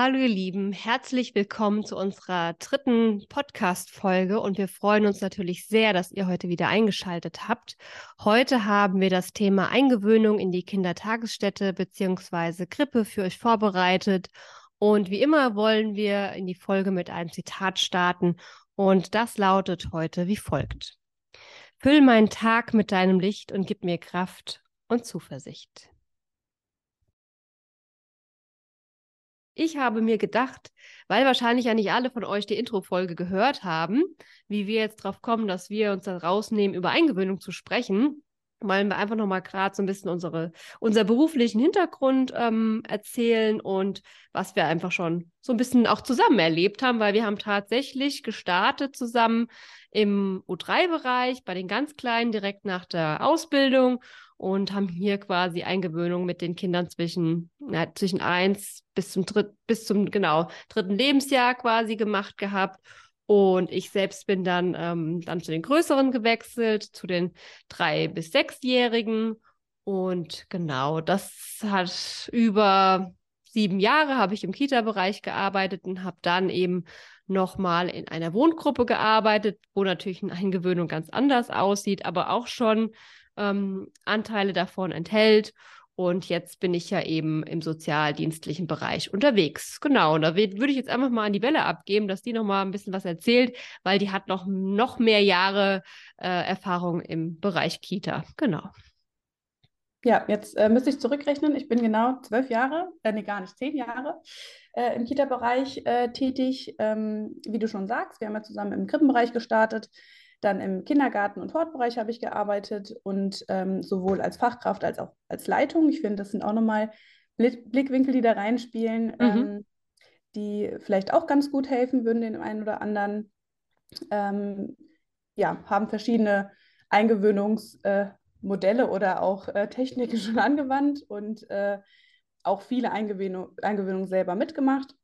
Hallo ihr Lieben, herzlich willkommen zu unserer dritten Podcast-Folge und wir freuen uns natürlich sehr, dass ihr heute wieder eingeschaltet habt. Heute haben wir das Thema Eingewöhnung in die Kindertagesstätte bzw. Grippe für euch vorbereitet und wie immer wollen wir in die Folge mit einem Zitat starten und das lautet heute wie folgt. Füll meinen Tag mit deinem Licht und gib mir Kraft und Zuversicht. Ich habe mir gedacht, weil wahrscheinlich ja nicht alle von euch die Intro-Folge gehört haben, wie wir jetzt drauf kommen, dass wir uns da rausnehmen, über Eingewöhnung zu sprechen, wollen wir einfach nochmal gerade so ein bisschen unsere, unser beruflichen Hintergrund ähm, erzählen und was wir einfach schon so ein bisschen auch zusammen erlebt haben, weil wir haben tatsächlich gestartet zusammen im U3-Bereich bei den ganz Kleinen direkt nach der Ausbildung und haben hier quasi Eingewöhnung mit den Kindern zwischen, ja, zwischen eins bis zum dritt, bis zum genau dritten Lebensjahr quasi gemacht gehabt. Und ich selbst bin dann, ähm, dann zu den Größeren gewechselt, zu den drei- bis sechsjährigen. Und genau, das hat über sieben Jahre habe ich im Kita-Bereich gearbeitet und habe dann eben nochmal in einer Wohngruppe gearbeitet, wo natürlich eine Eingewöhnung ganz anders aussieht, aber auch schon ähm, Anteile davon enthält. Und jetzt bin ich ja eben im sozialdienstlichen Bereich unterwegs. Genau, und da würde ich jetzt einfach mal an die Welle abgeben, dass die noch mal ein bisschen was erzählt, weil die hat noch, noch mehr Jahre äh, Erfahrung im Bereich Kita. Genau. Ja, jetzt äh, müsste ich zurückrechnen. Ich bin genau zwölf Jahre, äh, nee, gar nicht, zehn Jahre äh, im Kita-Bereich äh, tätig. Ähm, wie du schon sagst, wir haben ja zusammen im Krippenbereich gestartet. Dann im Kindergarten- und Hortbereich habe ich gearbeitet und ähm, sowohl als Fachkraft als auch als Leitung. Ich finde, das sind auch nochmal Blickwinkel, die da reinspielen, mhm. ähm, die vielleicht auch ganz gut helfen würden, den einen oder anderen. Ähm, ja, haben verschiedene Eingewöhnungsmodelle äh, oder auch äh, Techniken schon angewandt und äh, auch viele Eingewöhnungen Eingewöhnung selber mitgemacht.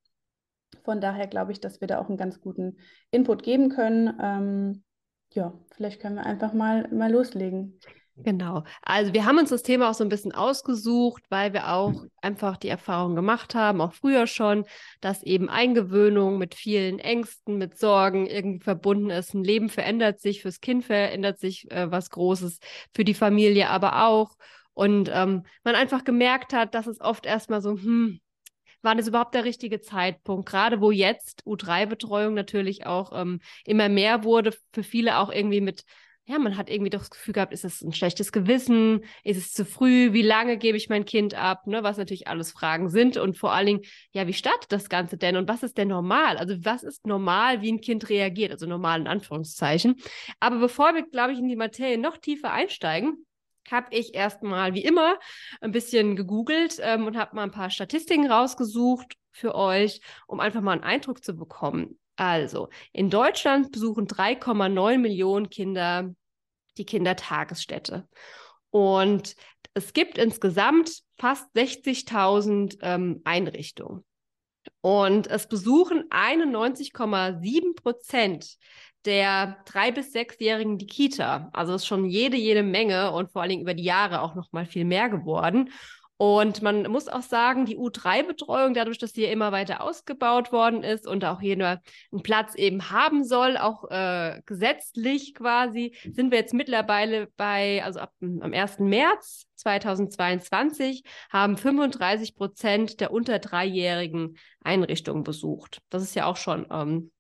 Von daher glaube ich, dass wir da auch einen ganz guten Input geben können. Ähm, ja, vielleicht können wir einfach mal, mal loslegen. Genau. Also wir haben uns das Thema auch so ein bisschen ausgesucht, weil wir auch einfach die Erfahrung gemacht haben, auch früher schon, dass eben Eingewöhnung mit vielen Ängsten, mit Sorgen irgendwie verbunden ist. Ein Leben verändert sich, fürs Kind verändert sich äh, was Großes, für die Familie aber auch. Und ähm, man einfach gemerkt hat, dass es oft erstmal so, hm, war das überhaupt der richtige Zeitpunkt? Gerade wo jetzt U3-Betreuung natürlich auch ähm, immer mehr wurde, für viele auch irgendwie mit, ja, man hat irgendwie doch das Gefühl gehabt, ist es ein schlechtes Gewissen? Ist es zu früh? Wie lange gebe ich mein Kind ab? Ne, was natürlich alles Fragen sind. Und vor allen Dingen, ja, wie startet das Ganze denn? Und was ist denn normal? Also, was ist normal, wie ein Kind reagiert? Also, normal in Anführungszeichen. Aber bevor wir, glaube ich, in die Materie noch tiefer einsteigen, habe ich erstmal wie immer ein bisschen gegoogelt ähm, und habe mal ein paar Statistiken rausgesucht für euch, um einfach mal einen Eindruck zu bekommen. Also, in Deutschland besuchen 3,9 Millionen Kinder die Kindertagesstätte. Und es gibt insgesamt fast 60.000 ähm, Einrichtungen. Und es besuchen 91,7 Prozent der drei- bis sechsjährigen die Kita. Also ist schon jede, jede Menge und vor allen Dingen über die Jahre auch noch mal viel mehr geworden. Und man muss auch sagen, die U3-Betreuung, dadurch, dass sie immer weiter ausgebaut worden ist und auch jeder einen Platz eben haben soll, auch äh, gesetzlich quasi, sind wir jetzt mittlerweile bei, also ab am 1. März 2022 haben 35 Prozent der unter dreijährigen Einrichtungen besucht. Das ist ja auch schon ähm,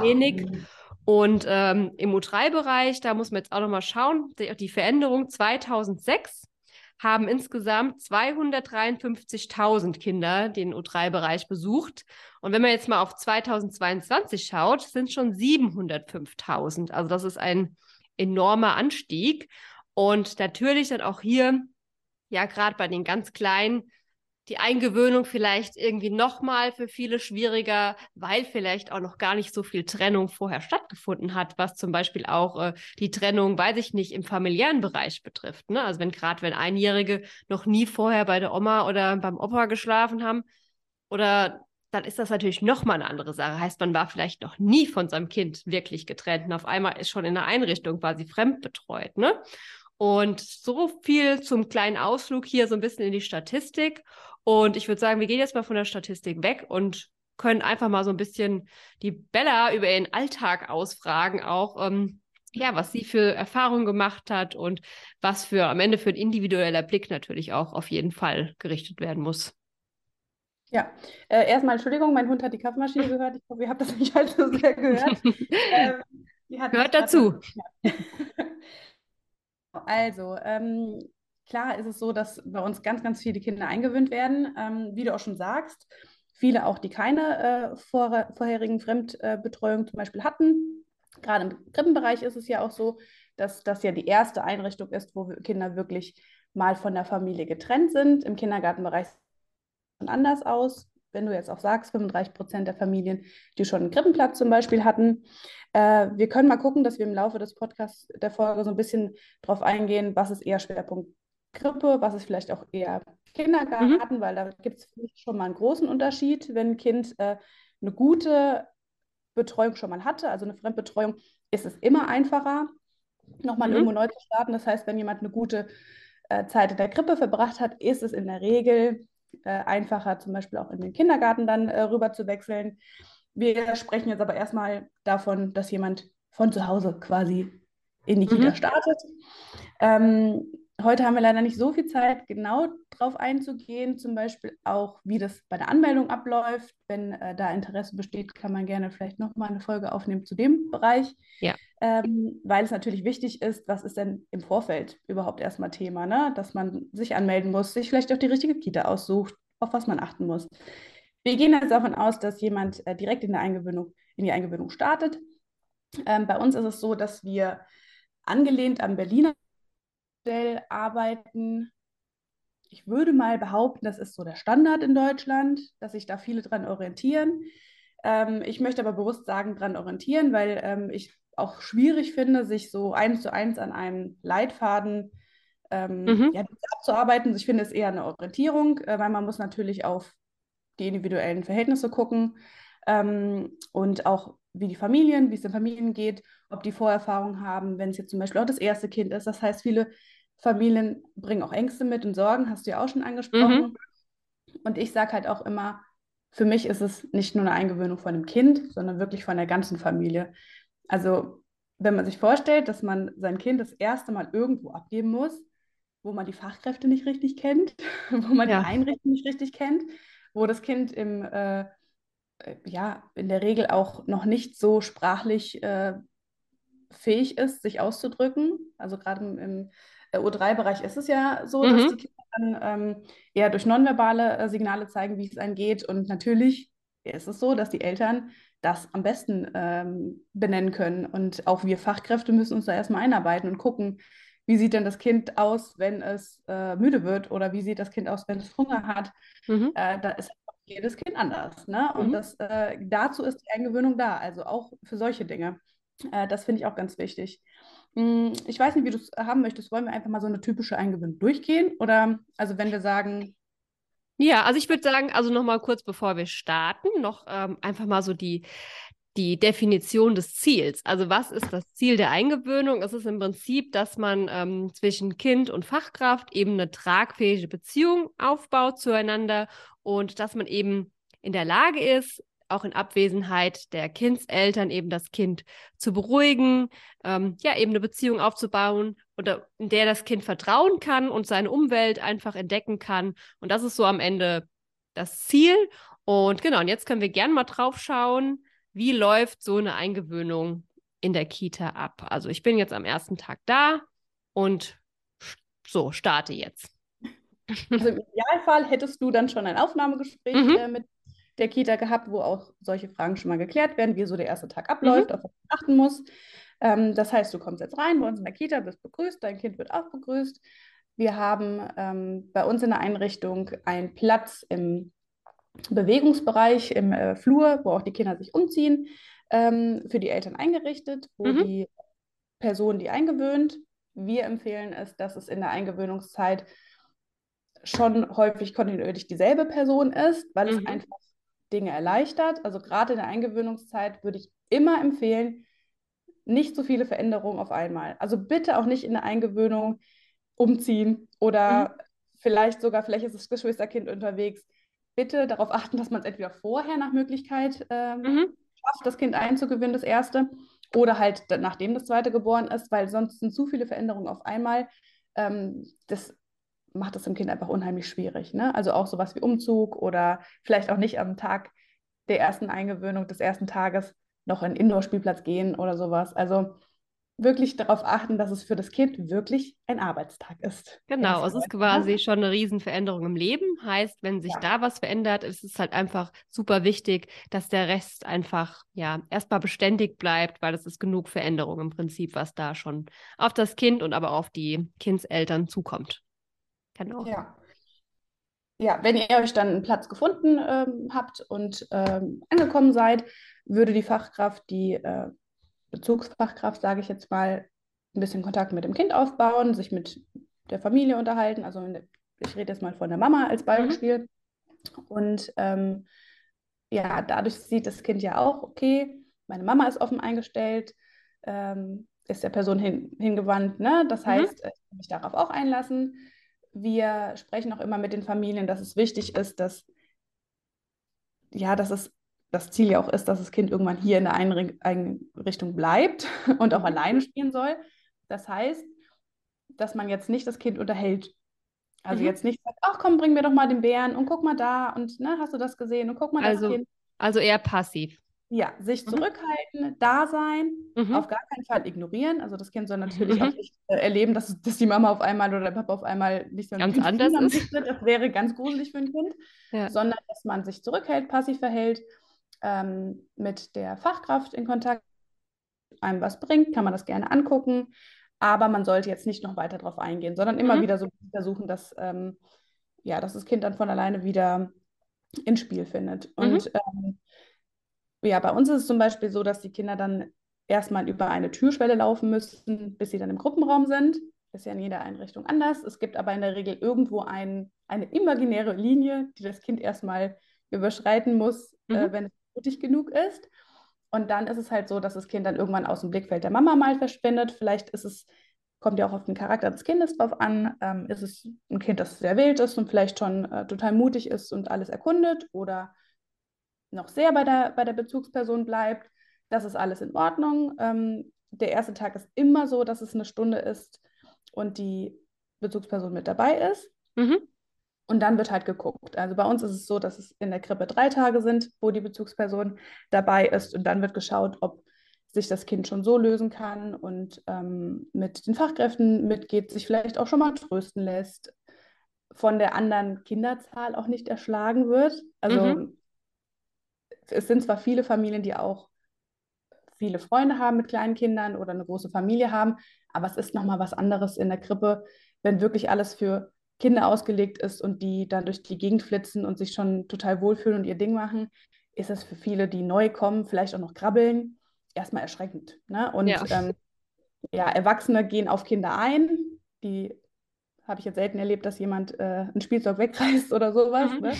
wenig. Und ähm, im U3-Bereich, da muss man jetzt auch nochmal schauen, die, die Veränderung 2006 haben insgesamt 253.000 Kinder den U3-Bereich besucht. Und wenn man jetzt mal auf 2022 schaut, sind schon 705.000. Also das ist ein enormer Anstieg. Und natürlich dann auch hier, ja, gerade bei den ganz Kleinen, die Eingewöhnung vielleicht irgendwie nochmal für viele schwieriger, weil vielleicht auch noch gar nicht so viel Trennung vorher stattgefunden hat, was zum Beispiel auch äh, die Trennung, weiß ich nicht, im familiären Bereich betrifft. Ne? Also wenn gerade wenn Einjährige noch nie vorher bei der Oma oder beim Opa geschlafen haben oder dann ist das natürlich nochmal eine andere Sache. Heißt, man war vielleicht noch nie von seinem Kind wirklich getrennt und auf einmal ist schon in der Einrichtung quasi fremdbetreut. Ne? Und so viel zum kleinen Ausflug hier so ein bisschen in die Statistik. Und ich würde sagen, wir gehen jetzt mal von der Statistik weg und können einfach mal so ein bisschen die Bella über ihren Alltag ausfragen, auch ähm, ja, was sie für Erfahrungen gemacht hat und was für am Ende für ein individueller Blick natürlich auch auf jeden Fall gerichtet werden muss. Ja, äh, erstmal Entschuldigung, mein Hund hat die Kaffeemaschine gehört. Ich hoffe, ihr habt das nicht allzu sehr gehört. ähm, Gehört dazu. Also, ähm, klar ist es so, dass bei uns ganz, ganz viele Kinder eingewöhnt werden. Ähm, wie du auch schon sagst, viele auch, die keine äh, vor, vorherigen Fremdbetreuung zum Beispiel hatten. Gerade im Krippenbereich ist es ja auch so, dass das ja die erste Einrichtung ist, wo Kinder wirklich mal von der Familie getrennt sind. Im Kindergartenbereich sieht es anders aus. Wenn du jetzt auch sagst, 35 Prozent der Familien, die schon einen Krippenplatz zum Beispiel hatten. Äh, wir können mal gucken, dass wir im Laufe des Podcasts der Folge so ein bisschen darauf eingehen, was ist eher Schwerpunkt Krippe, was ist vielleicht auch eher Kindergarten, mhm. weil da gibt es schon mal einen großen Unterschied, wenn ein Kind äh, eine gute Betreuung schon mal hatte, also eine Fremdbetreuung, ist es immer einfacher, nochmal mhm. irgendwo neu zu starten. Das heißt, wenn jemand eine gute äh, Zeit in der Krippe verbracht hat, ist es in der Regel äh, einfacher, zum Beispiel auch in den Kindergarten dann äh, rüber zu wechseln. Wir sprechen jetzt aber erstmal davon, dass jemand von zu Hause quasi in die mhm. Kita startet. Ähm, heute haben wir leider nicht so viel Zeit, genau darauf einzugehen, zum Beispiel auch, wie das bei der Anmeldung abläuft. Wenn äh, da Interesse besteht, kann man gerne vielleicht nochmal eine Folge aufnehmen zu dem Bereich. Ja. Ähm, weil es natürlich wichtig ist, was ist denn im Vorfeld überhaupt erstmal Thema, ne? dass man sich anmelden muss, sich vielleicht auch die richtige Kita aussucht, auf was man achten muss. Wir gehen jetzt davon aus, dass jemand äh, direkt in, der Eingewöhnung, in die Eingewöhnung startet. Ähm, bei uns ist es so, dass wir angelehnt am Berliner Modell arbeiten. Ich würde mal behaupten, das ist so der Standard in Deutschland, dass sich da viele dran orientieren. Ähm, ich möchte aber bewusst sagen, dran orientieren, weil ähm, ich auch schwierig finde, sich so eins zu eins an einem Leitfaden ähm, mhm. ja, abzuarbeiten. Ich finde es eher eine Orientierung, äh, weil man muss natürlich auf die individuellen Verhältnisse gucken ähm, und auch wie die Familien, wie es den Familien geht, ob die Vorerfahrungen haben, wenn es jetzt zum Beispiel auch das erste Kind ist. Das heißt, viele Familien bringen auch Ängste mit und Sorgen, hast du ja auch schon angesprochen. Mhm. Und ich sage halt auch immer, für mich ist es nicht nur eine Eingewöhnung von dem Kind, sondern wirklich von der ganzen Familie. Also wenn man sich vorstellt, dass man sein Kind das erste Mal irgendwo abgeben muss, wo man die Fachkräfte nicht richtig kennt, wo man ja. die Einrichtung nicht richtig kennt, wo das Kind im, äh, ja, in der Regel auch noch nicht so sprachlich äh, fähig ist, sich auszudrücken. Also gerade im, im U3-Bereich ist es ja so, mhm. dass die Kinder dann ähm, eher durch nonverbale äh, Signale zeigen, wie es einem geht. Und natürlich ist es so, dass die Eltern das am besten ähm, benennen können. Und auch wir Fachkräfte müssen uns da erstmal einarbeiten und gucken, wie sieht denn das Kind aus, wenn es äh, müde wird oder wie sieht das Kind aus, wenn es Hunger hat. Mhm. Äh, da ist jedes Kind anders. Ne? Mhm. Und das, äh, dazu ist die Eingewöhnung da, also auch für solche Dinge. Äh, das finde ich auch ganz wichtig. Hm, ich weiß nicht, wie du es haben möchtest. Wollen wir einfach mal so eine typische Eingewöhnung durchgehen? Oder also wenn wir sagen. Ja, also ich würde sagen, also nochmal kurz bevor wir starten, noch ähm, einfach mal so die, die Definition des Ziels. Also was ist das Ziel der Eingewöhnung? Es ist im Prinzip, dass man ähm, zwischen Kind und Fachkraft eben eine tragfähige Beziehung aufbaut zueinander und dass man eben in der Lage ist, auch in Abwesenheit der Kindseltern eben das Kind zu beruhigen, ähm, ja, eben eine Beziehung aufzubauen oder in der das Kind vertrauen kann und seine Umwelt einfach entdecken kann. Und das ist so am Ende das Ziel. Und genau, und jetzt können wir gerne mal drauf schauen, wie läuft so eine Eingewöhnung in der Kita ab. Also ich bin jetzt am ersten Tag da und so starte jetzt. Also im Idealfall hättest du dann schon ein Aufnahmegespräch mhm. äh, mit der Kita gehabt, wo auch solche Fragen schon mal geklärt werden, wie so der erste Tag abläuft, mhm. auf was man achten muss. Ähm, das heißt, du kommst jetzt rein bei uns in der Kita, bist begrüßt, dein Kind wird auch begrüßt. Wir haben ähm, bei uns in der Einrichtung einen Platz im Bewegungsbereich, im äh, Flur, wo auch die Kinder sich umziehen, ähm, für die Eltern eingerichtet, wo mhm. die Person, die eingewöhnt, wir empfehlen es, dass es in der Eingewöhnungszeit schon häufig kontinuierlich dieselbe Person ist, weil mhm. es einfach Dinge erleichtert. Also gerade in der Eingewöhnungszeit würde ich immer empfehlen, nicht so viele Veränderungen auf einmal. Also bitte auch nicht in der Eingewöhnung umziehen oder mhm. vielleicht sogar, vielleicht ist das Geschwisterkind unterwegs. Bitte darauf achten, dass man es entweder vorher nach Möglichkeit ähm, mhm. schafft, das Kind einzugewöhnen, das erste, oder halt nachdem das zweite geboren ist, weil sonst sind zu viele Veränderungen auf einmal. Ähm, das macht es dem Kind einfach unheimlich schwierig. Ne? Also auch sowas wie Umzug oder vielleicht auch nicht am Tag der ersten Eingewöhnung des ersten Tages noch in den Indoor-Spielplatz gehen oder sowas. Also wirklich darauf achten, dass es für das Kind wirklich ein Arbeitstag ist. Genau, es ist quasi schon eine Riesenveränderung im Leben. Heißt, wenn sich ja. da was verändert, ist es halt einfach super wichtig, dass der Rest einfach ja erstmal beständig bleibt, weil es ist genug Veränderung im Prinzip, was da schon auf das Kind und aber auf die Kindseltern zukommt. Genau. Ja. Ja, wenn ihr euch dann einen Platz gefunden ähm, habt und ähm, angekommen seid, würde die Fachkraft, die äh, Bezugsfachkraft, sage ich jetzt mal, ein bisschen Kontakt mit dem Kind aufbauen, sich mit der Familie unterhalten. Also ich rede jetzt mal von der Mama als Beispiel. Mhm. Und ähm, ja, dadurch sieht das Kind ja auch, okay, meine Mama ist offen eingestellt, ähm, ist der Person hin, hingewandt. Ne? Das mhm. heißt, ich kann mich darauf auch einlassen. Wir sprechen auch immer mit den Familien, dass es wichtig ist, dass ja, dass es das Ziel ja auch ist, dass das Kind irgendwann hier in der Einrichtung bleibt und auch mhm. alleine spielen soll. Das heißt, dass man jetzt nicht das Kind unterhält. Also mhm. jetzt nicht sagt, ach komm, bring mir doch mal den Bären und guck mal da und ne, hast du das gesehen und guck mal also, das Kind. Also eher passiv. Ja, sich mhm. zurückhalten, da sein, mhm. auf gar keinen Fall ignorieren. Also das Kind soll natürlich auch nicht äh, erleben, dass, dass die Mama auf einmal oder der Papa auf einmal nicht so ganz anders ist. Das wäre ganz gruselig für ein Kind. Ja. Sondern dass man sich zurückhält, passiv verhält ähm, mit der Fachkraft in Kontakt, einem was bringt, kann man das gerne angucken. Aber man sollte jetzt nicht noch weiter darauf eingehen, sondern immer mhm. wieder so versuchen, dass, ähm, ja, dass das Kind dann von alleine wieder ins Spiel findet. Mhm. Und ähm, ja, bei uns ist es zum Beispiel so, dass die Kinder dann erstmal über eine Türschwelle laufen müssen, bis sie dann im Gruppenraum sind. Ist ja in jeder Einrichtung anders. Es gibt aber in der Regel irgendwo ein, eine imaginäre Linie, die das Kind erstmal überschreiten muss, äh, mhm. äh, wenn es mutig genug ist. Und dann ist es halt so, dass das Kind dann irgendwann aus dem Blickfeld der Mama mal verschwindet. Vielleicht ist es, kommt ja auch auf den Charakter des Kindes drauf an. Ähm, ist es ein Kind, das sehr wild ist und vielleicht schon äh, total mutig ist und alles erkundet oder noch sehr bei der, bei der Bezugsperson bleibt. Das ist alles in Ordnung. Ähm, der erste Tag ist immer so, dass es eine Stunde ist und die Bezugsperson mit dabei ist. Mhm. Und dann wird halt geguckt. Also bei uns ist es so, dass es in der Krippe drei Tage sind, wo die Bezugsperson dabei ist. Und dann wird geschaut, ob sich das Kind schon so lösen kann und ähm, mit den Fachkräften mitgeht, sich vielleicht auch schon mal trösten lässt, von der anderen Kinderzahl auch nicht erschlagen wird. Also mhm. es sind zwar viele Familien, die auch viele Freunde haben mit kleinen Kindern oder eine große Familie haben, aber es ist nochmal was anderes in der Krippe, wenn wirklich alles für Kinder ausgelegt ist und die dann durch die Gegend flitzen und sich schon total wohlfühlen und ihr Ding machen, ist es für viele, die neu kommen, vielleicht auch noch krabbeln, erstmal erschreckend. Ne? Und ja. Ähm, ja, Erwachsene gehen auf Kinder ein. Die habe ich jetzt selten erlebt, dass jemand äh, ein Spielzeug wegreißt oder sowas. Mhm. Ne?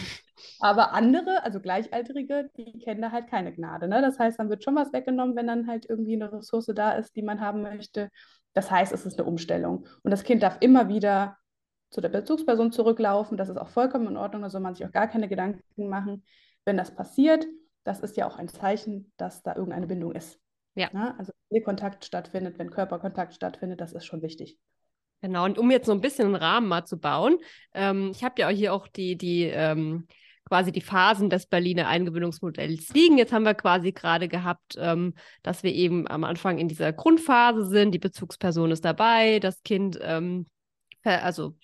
Aber andere, also Gleichaltrige, die kennen da halt keine Gnade. Ne? Das heißt, dann wird schon was weggenommen, wenn dann halt irgendwie eine Ressource da ist, die man haben möchte. Das heißt, es ist eine Umstellung. Und das Kind darf immer wieder zu der Bezugsperson zurücklaufen. Das ist auch vollkommen in Ordnung, da soll man sich auch gar keine Gedanken machen. Wenn das passiert, das ist ja auch ein Zeichen, dass da irgendeine Bindung ist. Ja. Na, also wenn Kontakt stattfindet, wenn Körperkontakt stattfindet, das ist schon wichtig. Genau, und um jetzt so ein bisschen einen Rahmen mal zu bauen, ähm, ich habe ja hier auch die, die ähm, quasi die Phasen des Berliner Eingewöhnungsmodells liegen. Jetzt haben wir quasi gerade gehabt, ähm, dass wir eben am Anfang in dieser Grundphase sind, die Bezugsperson ist dabei, das Kind ähm, also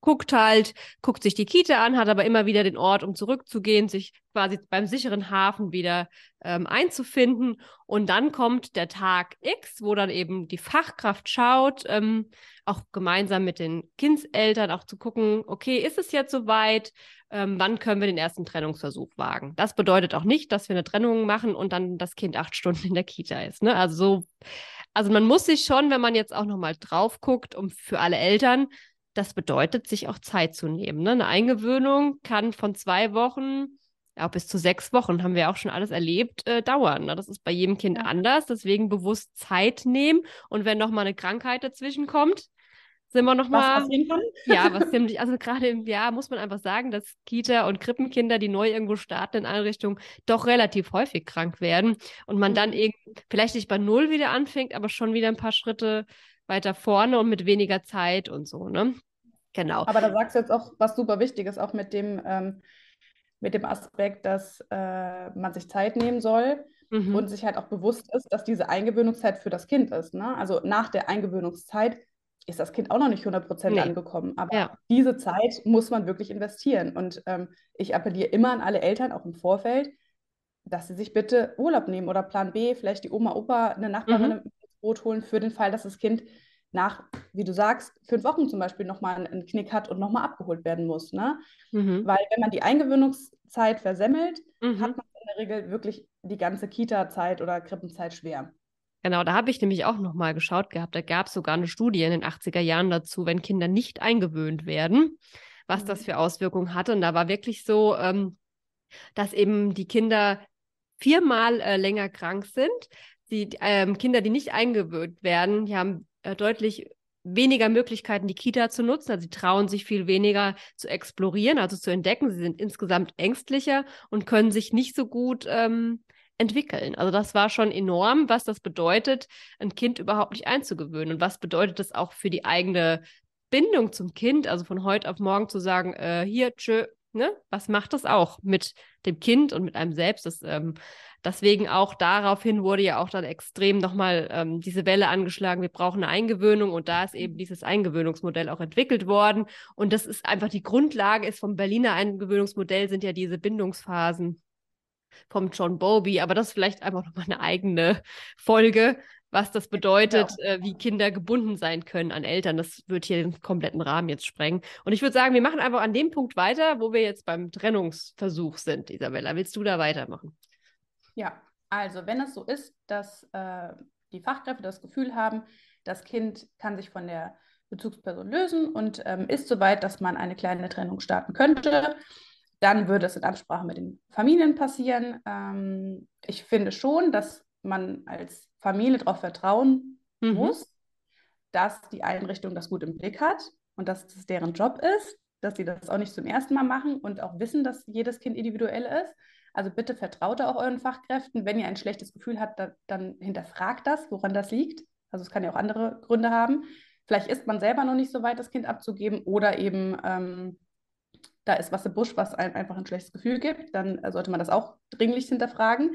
guckt halt, guckt sich die Kita an, hat aber immer wieder den Ort, um zurückzugehen, sich quasi beim sicheren Hafen wieder ähm, einzufinden. Und dann kommt der Tag X, wo dann eben die Fachkraft schaut, ähm, auch gemeinsam mit den Kindseltern auch zu gucken, okay, ist es jetzt soweit? Ähm, wann können wir den ersten Trennungsversuch wagen? Das bedeutet auch nicht, dass wir eine Trennung machen und dann das Kind acht Stunden in der Kita ist. Ne? Also so also man muss sich schon, wenn man jetzt auch nochmal drauf guckt, um für alle Eltern, das bedeutet, sich auch Zeit zu nehmen. Ne? Eine Eingewöhnung kann von zwei Wochen ja, bis zu sechs Wochen, haben wir auch schon alles erlebt, äh, dauern. Ne? Das ist bei jedem Kind ja. anders, deswegen bewusst Zeit nehmen und wenn noch mal eine Krankheit dazwischen kommt, sind wir noch mal, ja, was ziemlich, also gerade im Jahr muss man einfach sagen, dass Kita- und Krippenkinder, die neu irgendwo starten in Einrichtungen, doch relativ häufig krank werden und man mhm. dann eben vielleicht nicht bei Null wieder anfängt, aber schon wieder ein paar Schritte weiter vorne und mit weniger Zeit und so, ne? Genau. Aber da sagst du jetzt auch was super Wichtiges, auch mit dem, ähm, mit dem Aspekt, dass äh, man sich Zeit nehmen soll mhm. und sich halt auch bewusst ist, dass diese Eingewöhnungszeit für das Kind ist. Ne? Also nach der Eingewöhnungszeit ist das Kind auch noch nicht 100% nee. angekommen. Aber ja. diese Zeit muss man wirklich investieren. Und ähm, ich appelliere immer an alle Eltern, auch im Vorfeld, dass sie sich bitte Urlaub nehmen oder Plan B, vielleicht die Oma, Opa, eine Nachbarin mhm. ins Boot holen für den Fall, dass das Kind nach, wie du sagst, fünf Wochen zum Beispiel nochmal einen Knick hat und nochmal abgeholt werden muss. Ne? Mhm. Weil wenn man die Eingewöhnungszeit versemmelt, mhm. hat man in der Regel wirklich die ganze Kita-Zeit oder Krippenzeit schwer. Genau, da habe ich nämlich auch nochmal geschaut gehabt. Da gab es sogar eine Studie in den 80er Jahren dazu, wenn Kinder nicht eingewöhnt werden, was mhm. das für Auswirkungen hatte. Und da war wirklich so, ähm, dass eben die Kinder viermal äh, länger krank sind. Die ähm, Kinder, die nicht eingewöhnt werden, die haben äh, deutlich weniger Möglichkeiten, die Kita zu nutzen. Also sie trauen sich viel weniger zu explorieren, also zu entdecken. Sie sind insgesamt ängstlicher und können sich nicht so gut ähm, entwickeln. Also das war schon enorm, was das bedeutet, ein Kind überhaupt nicht einzugewöhnen. Und was bedeutet das auch für die eigene Bindung zum Kind, also von heute auf morgen zu sagen, äh, hier, tschö, ne? Was macht das auch mit dem Kind und mit einem selbst? Das, ähm, deswegen auch daraufhin wurde ja auch dann extrem nochmal ähm, diese Welle angeschlagen, wir brauchen eine Eingewöhnung und da ist eben dieses Eingewöhnungsmodell auch entwickelt worden. Und das ist einfach die Grundlage ist vom Berliner Eingewöhnungsmodell sind ja diese Bindungsphasen vom John Bowlby, aber das ist vielleicht einfach nochmal eine eigene Folge, was das bedeutet, ja. äh, wie Kinder gebunden sein können an Eltern. Das wird hier den kompletten Rahmen jetzt sprengen. Und ich würde sagen, wir machen einfach an dem Punkt weiter, wo wir jetzt beim Trennungsversuch sind, Isabella. Willst du da weitermachen? Ja, also wenn es so ist, dass äh, die Fachkräfte das Gefühl haben, das Kind kann sich von der Bezugsperson lösen und ähm, ist soweit, dass man eine kleine Trennung starten könnte, dann würde es in Absprache mit den Familien passieren. Ähm, ich finde schon, dass man als Familie darauf vertrauen mhm. muss, dass die Einrichtung das gut im Blick hat und dass es deren Job ist, dass sie das auch nicht zum ersten Mal machen und auch wissen, dass jedes Kind individuell ist. Also bitte vertraut auch euren Fachkräften. Wenn ihr ein schlechtes Gefühl habt, da, dann hinterfragt das, woran das liegt. Also es kann ja auch andere Gründe haben. Vielleicht ist man selber noch nicht so weit, das Kind abzugeben oder eben ähm, da ist was im Busch, was einem einfach ein schlechtes Gefühl gibt, dann äh, sollte man das auch dringlich hinterfragen.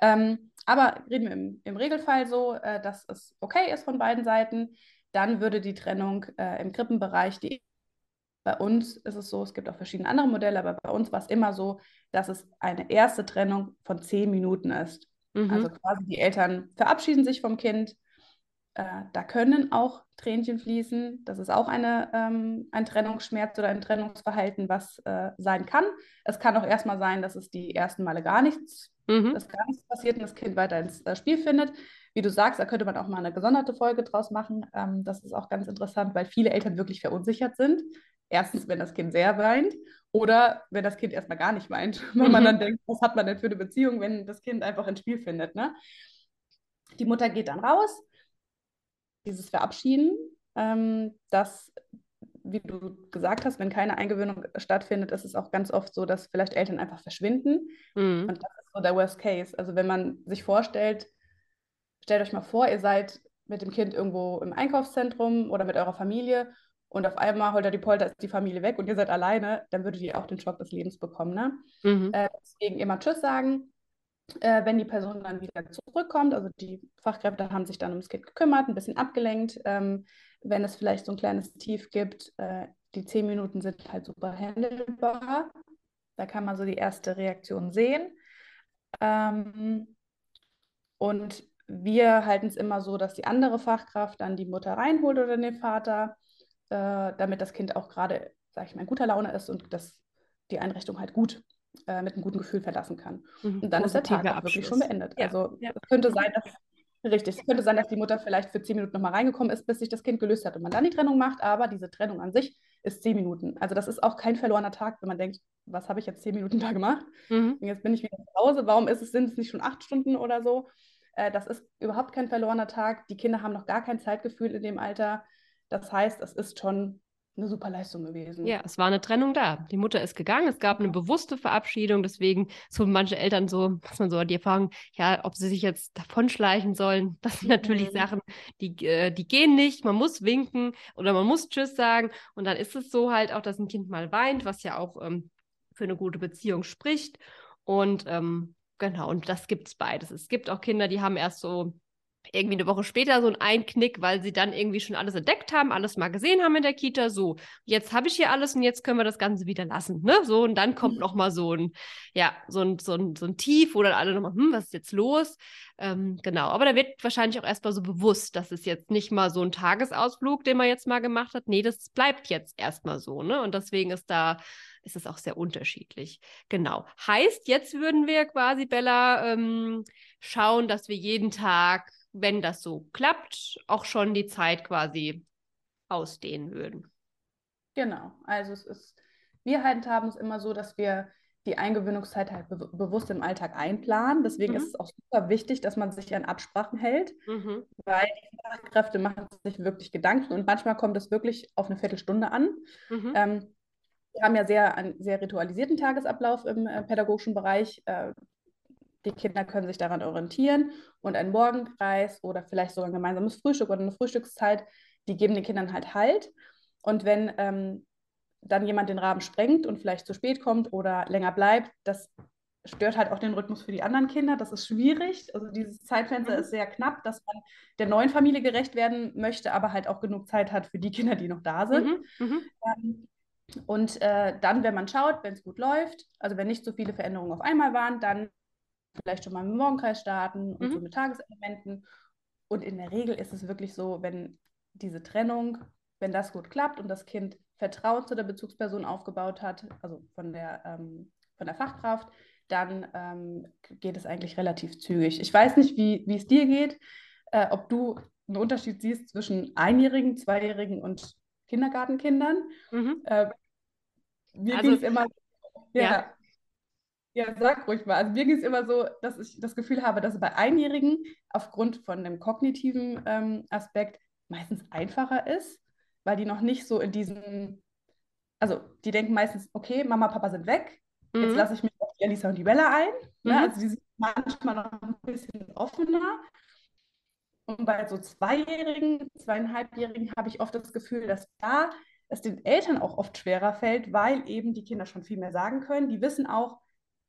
Ähm, aber reden wir im, im Regelfall so, äh, dass es okay ist von beiden Seiten. Dann würde die Trennung äh, im Krippenbereich, die bei uns ist es so, es gibt auch verschiedene andere Modelle, aber bei uns war es immer so, dass es eine erste Trennung von zehn Minuten ist. Mhm. Also quasi die Eltern verabschieden sich vom Kind, äh, da können auch Tränchen fließen. Das ist auch eine, ähm, ein Trennungsschmerz oder ein Trennungsverhalten, was äh, sein kann. Es kann auch erstmal sein, dass es die ersten Male gar nichts, mhm. dass gar nichts passiert und das Kind weiter ins äh, Spiel findet. Wie du sagst, da könnte man auch mal eine gesonderte Folge draus machen. Ähm, das ist auch ganz interessant, weil viele Eltern wirklich verunsichert sind. Erstens, wenn das Kind sehr weint oder wenn das Kind erstmal gar nicht weint, weil mhm. man dann denkt, was hat man denn für eine Beziehung, wenn das Kind einfach ins Spiel findet. Ne? Die Mutter geht dann raus, dieses Verabschieden, ähm, dass, wie du gesagt hast, wenn keine Eingewöhnung stattfindet, ist es auch ganz oft so, dass vielleicht Eltern einfach verschwinden. Mhm. Und das ist so der Worst Case. Also wenn man sich vorstellt, stellt euch mal vor, ihr seid mit dem Kind irgendwo im Einkaufszentrum oder mit eurer Familie und auf einmal holter die Polter ist die Familie weg und ihr seid alleine, dann würdet ihr auch den Schock des Lebens bekommen. Ne? Mhm. Äh, deswegen immer Tschüss sagen, äh, wenn die Person dann wieder zurückkommt, also die Fachkräfte haben sich dann ums Kind gekümmert, ein bisschen abgelenkt, ähm, wenn es vielleicht so ein kleines Tief gibt, äh, die zehn Minuten sind halt super handelbar. Da kann man so die erste Reaktion sehen. Ähm, und wir halten es immer so, dass die andere Fachkraft dann die Mutter reinholt oder den Vater, äh, damit das Kind auch gerade, sage ich mal, in guter Laune ist und dass die Einrichtung halt gut äh, mit einem guten Gefühl verlassen kann. Mhm. Und dann ist der Tag auch wirklich schon beendet. Ja. Also ja. es könnte sein, dass Richtig. Es könnte sein, dass die Mutter vielleicht für zehn Minuten nochmal reingekommen ist, bis sich das Kind gelöst hat und man dann die Trennung macht, aber diese Trennung an sich ist zehn Minuten. Also das ist auch kein verlorener Tag, wenn man denkt, was habe ich jetzt zehn Minuten da gemacht? Mhm. Jetzt bin ich wieder zu Hause. Warum ist es, sind es nicht schon acht Stunden oder so? Äh, das ist überhaupt kein verlorener Tag. Die Kinder haben noch gar kein Zeitgefühl in dem Alter. Das heißt, es ist schon eine super Leistung gewesen. Ja, es war eine Trennung da. Die Mutter ist gegangen, es gab eine bewusste Verabschiedung, deswegen so manche Eltern so, was man so die Erfahrung, ja, ob sie sich jetzt davonschleichen sollen, das sind natürlich mhm. Sachen, die, äh, die gehen nicht, man muss winken oder man muss Tschüss sagen und dann ist es so halt auch, dass ein Kind mal weint, was ja auch ähm, für eine gute Beziehung spricht und ähm, genau, und das gibt es beides. Es gibt auch Kinder, die haben erst so irgendwie eine Woche später so ein Einknick, weil sie dann irgendwie schon alles entdeckt haben, alles mal gesehen haben in der Kita. So, jetzt habe ich hier alles und jetzt können wir das Ganze wieder lassen. Ne? So, und dann kommt mhm. noch mal so ein, ja, so ein, so ein, so ein Tief, wo dann alle nochmal, hm, was ist jetzt los? Ähm, genau, aber da wird wahrscheinlich auch erstmal so bewusst, dass es jetzt nicht mal so ein Tagesausflug, den man jetzt mal gemacht hat. Nee, das bleibt jetzt erstmal so, ne? Und deswegen ist da ist es auch sehr unterschiedlich. Genau. Heißt, jetzt würden wir quasi, Bella, ähm, schauen, dass wir jeden Tag wenn das so klappt, auch schon die Zeit quasi ausdehnen würden. Genau, also es ist, wir handhaben es immer so, dass wir die Eingewöhnungszeit halt be bewusst im Alltag einplanen. Deswegen mhm. ist es auch super wichtig, dass man sich an Absprachen hält, mhm. weil die Fachkräfte machen sich wirklich Gedanken und manchmal kommt es wirklich auf eine Viertelstunde an. Mhm. Ähm, wir haben ja sehr, einen sehr ritualisierten Tagesablauf im äh, pädagogischen Bereich. Äh, die Kinder können sich daran orientieren und ein Morgenkreis oder vielleicht sogar ein gemeinsames Frühstück oder eine Frühstückszeit, die geben den Kindern halt Halt. Und wenn ähm, dann jemand den Rahmen sprengt und vielleicht zu spät kommt oder länger bleibt, das stört halt auch den Rhythmus für die anderen Kinder. Das ist schwierig. Also dieses Zeitfenster mhm. ist sehr knapp, dass man der neuen Familie gerecht werden möchte, aber halt auch genug Zeit hat für die Kinder, die noch da sind. Mhm. Mhm. Ähm, und äh, dann, wenn man schaut, wenn es gut läuft, also wenn nicht so viele Veränderungen auf einmal waren, dann vielleicht schon mal mit dem Morgenkreis starten und mhm. so mit Tageselementen. Und in der Regel ist es wirklich so, wenn diese Trennung, wenn das gut klappt und das Kind Vertrauen zu der Bezugsperson aufgebaut hat, also von der, ähm, von der Fachkraft, dann ähm, geht es eigentlich relativ zügig. Ich weiß nicht, wie, es dir geht, äh, ob du einen Unterschied siehst zwischen Einjährigen, Zweijährigen und Kindergartenkindern. Mhm. Äh, mir also, ging es immer. Ja, ja. Ja, sag ruhig mal. Also mir ging es immer so, dass ich das Gefühl habe, dass es bei Einjährigen aufgrund von dem kognitiven ähm, Aspekt meistens einfacher ist, weil die noch nicht so in diesen, also die denken meistens, okay, Mama, Papa sind weg, mhm. jetzt lasse ich mich auf die Elisa und die Bella ein. Ne? Mhm. Ne? Also die sind manchmal noch ein bisschen offener. Und bei so Zweijährigen, Zweieinhalbjährigen habe ich oft das Gefühl, dass da es den Eltern auch oft schwerer fällt, weil eben die Kinder schon viel mehr sagen können. Die wissen auch,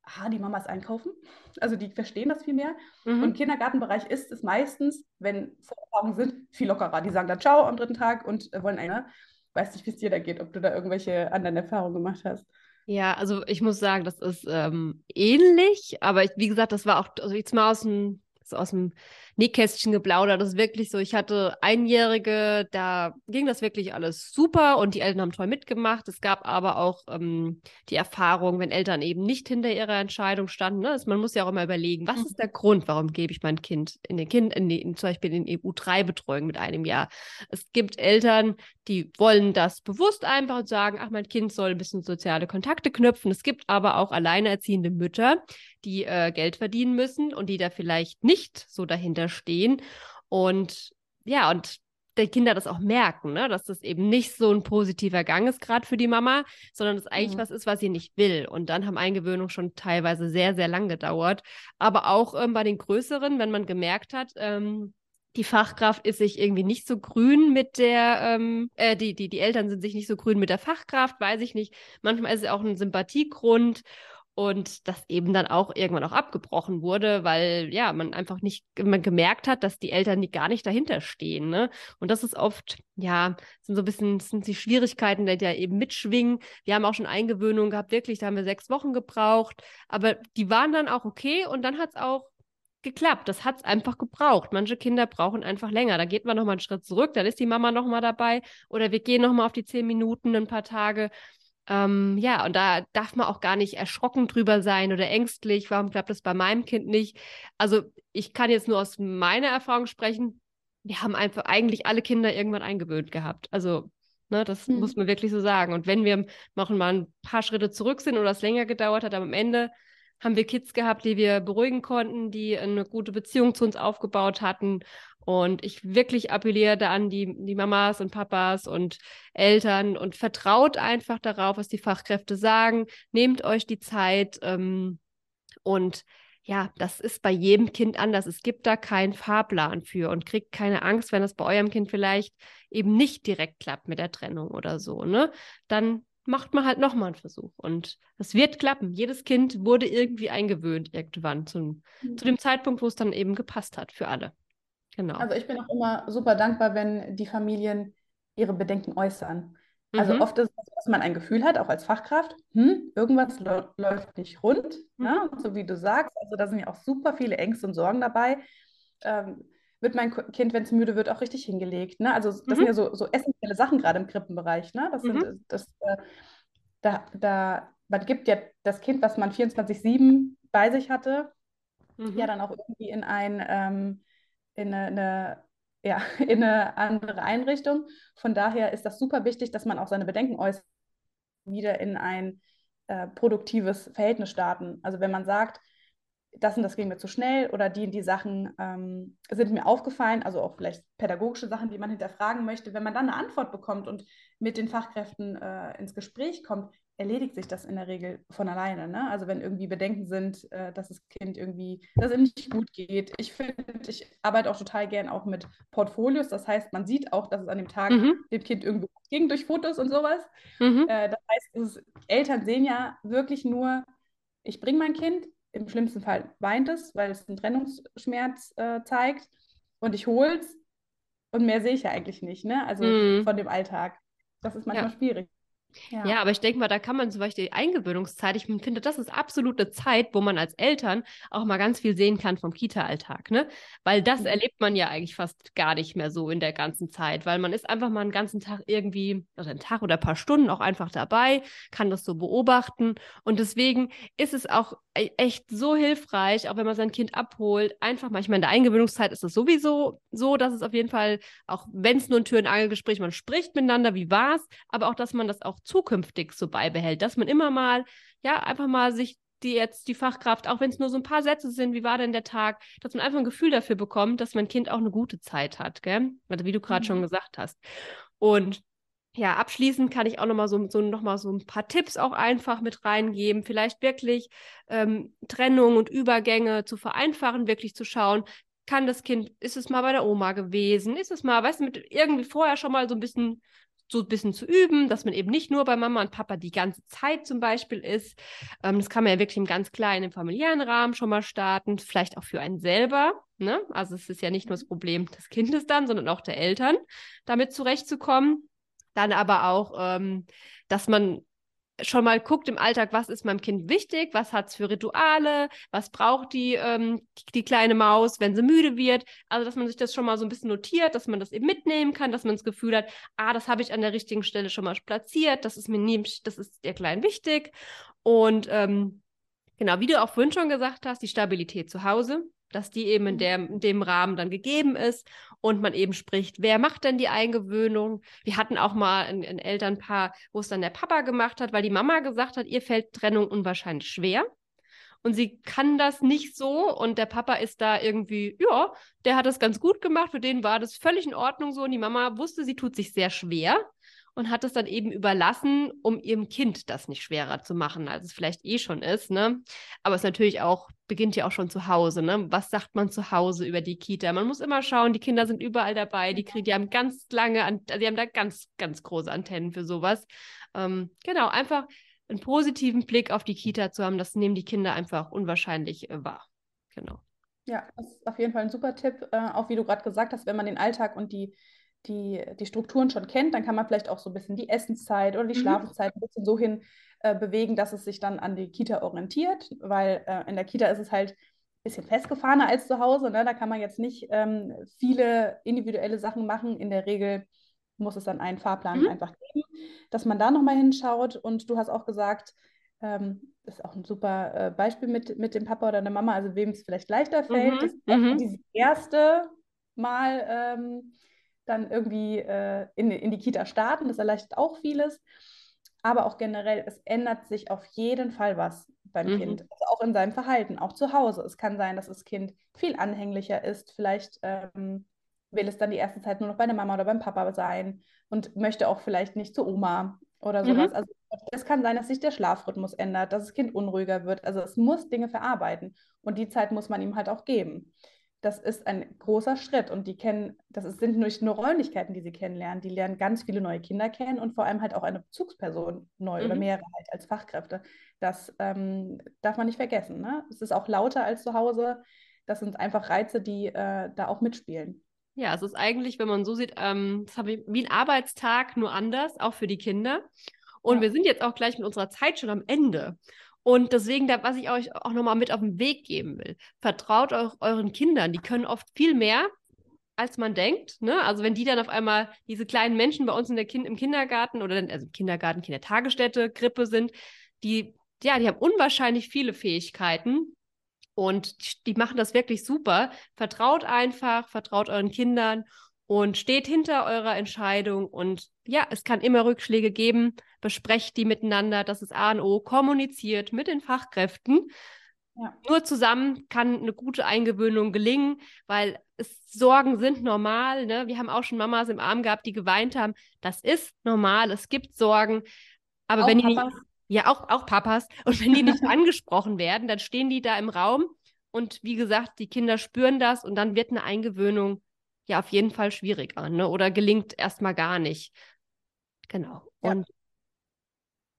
ah, die Mamas einkaufen. Also die verstehen das viel mehr. Mhm. Und im Kindergartenbereich ist es meistens, wenn Vorerfahrungen sind, viel lockerer. Die sagen dann Ciao am dritten Tag und äh, wollen einer. Weiß nicht, wie es dir da geht, ob du da irgendwelche anderen Erfahrungen gemacht hast. Ja, also ich muss sagen, das ist ähm, ähnlich, aber ich, wie gesagt, das war auch, also jetzt mal aus dem, so aus dem Nähkästchen geplaudert. Das ist wirklich so, ich hatte Einjährige, da ging das wirklich alles super und die Eltern haben toll mitgemacht. Es gab aber auch ähm, die Erfahrung, wenn Eltern eben nicht hinter ihrer Entscheidung standen. Ne? Also man muss ja auch immer überlegen, was mhm. ist der Grund, warum gebe ich mein Kind in den Kind, in, die, in zum Beispiel in EU3-Betreuung mit einem Jahr. Es gibt Eltern, die wollen das bewusst einfach und sagen, ach, mein Kind soll ein bisschen soziale Kontakte knüpfen. Es gibt aber auch alleinerziehende Mütter, die äh, Geld verdienen müssen und die da vielleicht nicht so dahinter stehen. Und ja, und die Kinder das auch merken, ne? dass das eben nicht so ein positiver Gang ist, gerade für die Mama, sondern es eigentlich mhm. was ist, was sie nicht will. Und dann haben Eingewöhnungen schon teilweise sehr, sehr lang gedauert. Aber auch ähm, bei den Größeren, wenn man gemerkt hat, ähm, die Fachkraft ist sich irgendwie nicht so grün mit der, ähm, äh, die, die, die Eltern sind sich nicht so grün mit der Fachkraft, weiß ich nicht. Manchmal ist es auch ein Sympathiegrund und das eben dann auch irgendwann auch abgebrochen wurde, weil ja, man einfach nicht man gemerkt hat, dass die Eltern die gar nicht dahinter stehen. Ne? Und das ist oft, ja, sind so ein bisschen, sind die Schwierigkeiten, die da eben mitschwingen. Wir haben auch schon Eingewöhnungen gehabt, wirklich, da haben wir sechs Wochen gebraucht, aber die waren dann auch okay und dann hat es auch geklappt. Das hat es einfach gebraucht. Manche Kinder brauchen einfach länger. Da geht man nochmal einen Schritt zurück, dann ist die Mama nochmal dabei oder wir gehen nochmal auf die zehn Minuten, ein paar Tage. Ähm, ja, und da darf man auch gar nicht erschrocken drüber sein oder ängstlich. Warum klappt das bei meinem Kind nicht? Also, ich kann jetzt nur aus meiner Erfahrung sprechen. Wir haben einfach eigentlich alle Kinder irgendwann eingewöhnt gehabt. Also, ne, das hm. muss man wirklich so sagen. Und wenn wir machen mal ein paar Schritte zurück sind oder es länger gedauert hat, aber am Ende haben wir Kids gehabt, die wir beruhigen konnten, die eine gute Beziehung zu uns aufgebaut hatten. Und ich wirklich appelliere da an die, die Mamas und Papas und Eltern und vertraut einfach darauf, was die Fachkräfte sagen. Nehmt euch die Zeit ähm, und ja, das ist bei jedem Kind anders. Es gibt da keinen Fahrplan für und kriegt keine Angst, wenn das bei eurem Kind vielleicht eben nicht direkt klappt mit der Trennung oder so, ne? Dann macht man halt nochmal einen Versuch. Und es wird klappen. Jedes Kind wurde irgendwie eingewöhnt irgendwann zum, mhm. zu dem Zeitpunkt, wo es dann eben gepasst hat für alle. Genau. Also ich bin auch immer super dankbar, wenn die Familien ihre Bedenken äußern. Also mhm. oft ist es, dass man ein Gefühl hat, auch als Fachkraft, hm, irgendwas läuft nicht rund, mhm. ne? so wie du sagst. Also da sind ja auch super viele Ängste und Sorgen dabei. Ähm, wird mein Kind, wenn es müde wird, auch richtig hingelegt. Ne? Also das mhm. sind ja so, so essentielle Sachen gerade im Krippenbereich. Ne? Das sind, mhm. das, äh, da, da, man gibt ja das Kind, was man 24-7 bei sich hatte, mhm. ja dann auch irgendwie in ein, ähm, in eine, eine ja, in eine andere Einrichtung. Von daher ist das super wichtig, dass man auch seine Bedenken äußert, wieder in ein äh, produktives Verhältnis starten. Also wenn man sagt, das und das ging mir zu schnell oder die die Sachen ähm, sind mir aufgefallen, also auch vielleicht pädagogische Sachen, die man hinterfragen möchte. Wenn man dann eine Antwort bekommt und mit den Fachkräften äh, ins Gespräch kommt, erledigt sich das in der Regel von alleine. Ne? Also wenn irgendwie Bedenken sind, äh, dass das Kind irgendwie, dass es ihm nicht gut geht. Ich finde, ich arbeite auch total gern auch mit Portfolios. Das heißt, man sieht auch, dass es an dem Tag mhm. dem Kind irgendwie ging durch Fotos und sowas. Mhm. Äh, das heißt, ist, Eltern sehen ja wirklich nur, ich bringe mein Kind, im schlimmsten Fall weint es, weil es einen Trennungsschmerz äh, zeigt und ich hole es und mehr sehe ich ja eigentlich nicht, ne? Also mhm. von dem Alltag. Das ist manchmal ja. schwierig. Ja. ja. aber ich denke mal, da kann man zum Beispiel die Eingewöhnungszeit, ich finde, das ist absolut eine Zeit, wo man als Eltern auch mal ganz viel sehen kann vom Kita-Alltag, ne? Weil das mhm. erlebt man ja eigentlich fast gar nicht mehr so in der ganzen Zeit, weil man ist einfach mal einen ganzen Tag irgendwie, also einen Tag oder ein paar Stunden auch einfach dabei, kann das so beobachten und deswegen ist es auch echt so hilfreich, auch wenn man sein Kind abholt, einfach manchmal in der Eingewöhnungszeit ist es sowieso so, dass es auf jeden Fall, auch wenn es nur ein Tür-und-Angel-Gespräch, man spricht miteinander, wie war es, aber auch, dass man das auch zukünftig so beibehält, dass man immer mal, ja, einfach mal sich die jetzt die Fachkraft, auch wenn es nur so ein paar Sätze sind, wie war denn der Tag, dass man einfach ein Gefühl dafür bekommt, dass mein Kind auch eine gute Zeit hat, gell? Also wie du gerade mhm. schon gesagt hast. Und ja, abschließend kann ich auch nochmal so, so, noch mal so ein paar Tipps auch einfach mit reingeben. Vielleicht wirklich ähm, Trennung und Übergänge zu vereinfachen, wirklich zu schauen, kann das Kind, ist es mal bei der Oma gewesen? Ist es mal, weißt du, mit irgendwie vorher schon mal so ein bisschen so ein bisschen zu üben, dass man eben nicht nur bei Mama und Papa die ganze Zeit zum Beispiel ist. Ähm, das kann man ja wirklich im ganz kleinen, im familiären Rahmen schon mal starten, vielleicht auch für einen selber. Ne? Also es ist ja nicht nur das Problem des Kindes dann, sondern auch der Eltern, damit zurechtzukommen. Dann aber auch, ähm, dass man schon mal guckt im Alltag, was ist meinem Kind wichtig, was hat es für Rituale, was braucht die, ähm, die kleine Maus, wenn sie müde wird. Also, dass man sich das schon mal so ein bisschen notiert, dass man das eben mitnehmen kann, dass man das Gefühl hat, ah, das habe ich an der richtigen Stelle schon mal platziert, das ist mir nie, das ist der Kleinen wichtig. Und ähm, genau, wie du auch vorhin schon gesagt hast, die Stabilität zu Hause, dass die eben in, mhm. der, in dem Rahmen dann gegeben ist und man eben spricht, wer macht denn die Eingewöhnung? Wir hatten auch mal ein, ein Elternpaar, wo es dann der Papa gemacht hat, weil die Mama gesagt hat, ihr fällt Trennung unwahrscheinlich schwer. Und sie kann das nicht so und der Papa ist da irgendwie, ja, der hat das ganz gut gemacht, für den war das völlig in Ordnung so und die Mama wusste, sie tut sich sehr schwer und hat es dann eben überlassen, um ihrem Kind das nicht schwerer zu machen, als es vielleicht eh schon ist. Ne? Aber es natürlich auch, beginnt ja auch schon zu Hause. Ne? Was sagt man zu Hause über die Kita? Man muss immer schauen, die Kinder sind überall dabei, die kriegen, die haben ganz lange, die haben da ganz, ganz große Antennen für sowas. Ähm, genau, einfach einen positiven Blick auf die Kita zu haben, das nehmen die Kinder einfach unwahrscheinlich äh, wahr. Genau. Ja, das ist auf jeden Fall ein super Tipp. Äh, auch wie du gerade gesagt hast, wenn man den Alltag und die die, die Strukturen schon kennt, dann kann man vielleicht auch so ein bisschen die Essenszeit oder die mhm. Schlafenszeit ein bisschen so hin äh, bewegen, dass es sich dann an die Kita orientiert, weil äh, in der Kita ist es halt ein bisschen festgefahrener als zu Hause. Ne? Da kann man jetzt nicht ähm, viele individuelle Sachen machen. In der Regel muss es dann einen Fahrplan mhm. einfach geben, dass man da nochmal hinschaut. Und du hast auch gesagt, ähm, das ist auch ein super äh, Beispiel mit, mit dem Papa oder der Mama, also wem es vielleicht leichter fällt, mhm. das mhm. dieses erste Mal ähm, dann irgendwie äh, in, in die Kita starten, das erleichtert auch vieles. Aber auch generell, es ändert sich auf jeden Fall was beim mhm. Kind, also auch in seinem Verhalten, auch zu Hause. Es kann sein, dass das Kind viel anhänglicher ist, vielleicht ähm, will es dann die erste Zeit nur noch bei der Mama oder beim Papa sein und möchte auch vielleicht nicht zur Oma oder sowas. Mhm. Also es kann sein, dass sich der Schlafrhythmus ändert, dass das Kind unruhiger wird. Also es muss Dinge verarbeiten und die Zeit muss man ihm halt auch geben. Das ist ein großer Schritt und die kennen, das ist, sind nicht nur Räumlichkeiten, die sie kennenlernen, die lernen ganz viele neue Kinder kennen und vor allem halt auch eine Bezugsperson neu mhm. oder mehrere halt als Fachkräfte. Das ähm, darf man nicht vergessen. Ne? Es ist auch lauter als zu Hause. Das sind einfach Reize, die äh, da auch mitspielen. Ja, es ist eigentlich, wenn man so sieht, ähm, wie ein Arbeitstag, nur anders, auch für die Kinder. Und ja. wir sind jetzt auch gleich mit unserer Zeit schon am Ende. Und deswegen, da, was ich euch auch nochmal mit auf den Weg geben will, vertraut auch euren Kindern. Die können oft viel mehr, als man denkt. Ne? Also wenn die dann auf einmal diese kleinen Menschen bei uns in der kind im Kindergarten oder also im Kindergarten, Kindertagesstätte, Grippe sind, die, ja, die haben unwahrscheinlich viele Fähigkeiten und die machen das wirklich super. Vertraut einfach, vertraut euren Kindern und steht hinter eurer Entscheidung. Und ja, es kann immer Rückschläge geben. Besprecht die miteinander. Das ist A und O. Kommuniziert mit den Fachkräften. Ja. Nur zusammen kann eine gute Eingewöhnung gelingen, weil es, Sorgen sind normal. Ne? Wir haben auch schon Mamas im Arm gehabt, die geweint haben. Das ist normal. Es gibt Sorgen. Aber auch wenn die Papas. Ja, auch, auch Papas. Und wenn die nicht angesprochen werden, dann stehen die da im Raum und wie gesagt, die Kinder spüren das und dann wird eine Eingewöhnung ja auf jeden Fall schwieriger, ne? Oder gelingt erstmal gar nicht. Genau. Ja. Und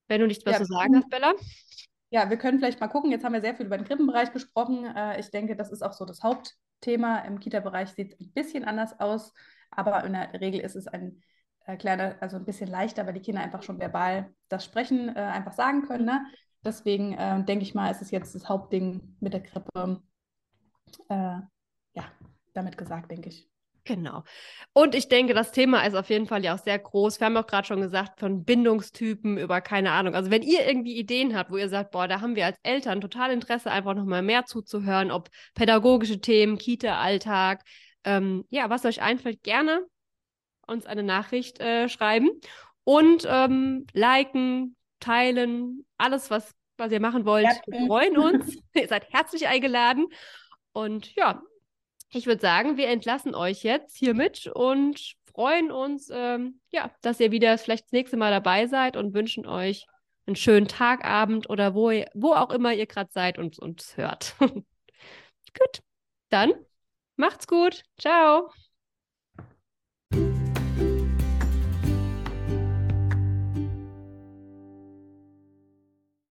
wenn du nichts mehr ja, zu sagen hast, Bella? Ja, wir können vielleicht mal gucken. Jetzt haben wir sehr viel über den Krippenbereich gesprochen. Äh, ich denke, das ist auch so das Hauptthema. Im Kita-Bereich sieht es ein bisschen anders aus, aber in der Regel ist es ein äh, kleiner, also ein bisschen leichter, weil die Kinder einfach schon verbal das Sprechen äh, einfach sagen können. Ne? Deswegen äh, denke ich mal, ist es jetzt das Hauptding mit der Grippe. Äh, ja, damit gesagt, denke ich. Genau. Und ich denke, das Thema ist auf jeden Fall ja auch sehr groß. Wir haben auch gerade schon gesagt, von Bindungstypen über keine Ahnung. Also wenn ihr irgendwie Ideen habt, wo ihr sagt, boah, da haben wir als Eltern total Interesse, einfach nochmal mehr zuzuhören, ob pädagogische Themen, Kita-Alltag, ähm, ja, was euch einfällt, gerne uns eine Nachricht äh, schreiben und ähm, liken, teilen, alles, was, was ihr machen wollt. Wir freuen uns. ihr seid herzlich eingeladen. Und ja, ich würde sagen, wir entlassen euch jetzt hiermit und freuen uns, ähm, ja, dass ihr wieder vielleicht das nächste Mal dabei seid und wünschen euch einen schönen Tagabend oder wo, wo auch immer ihr gerade seid und uns hört. gut, dann macht's gut. Ciao.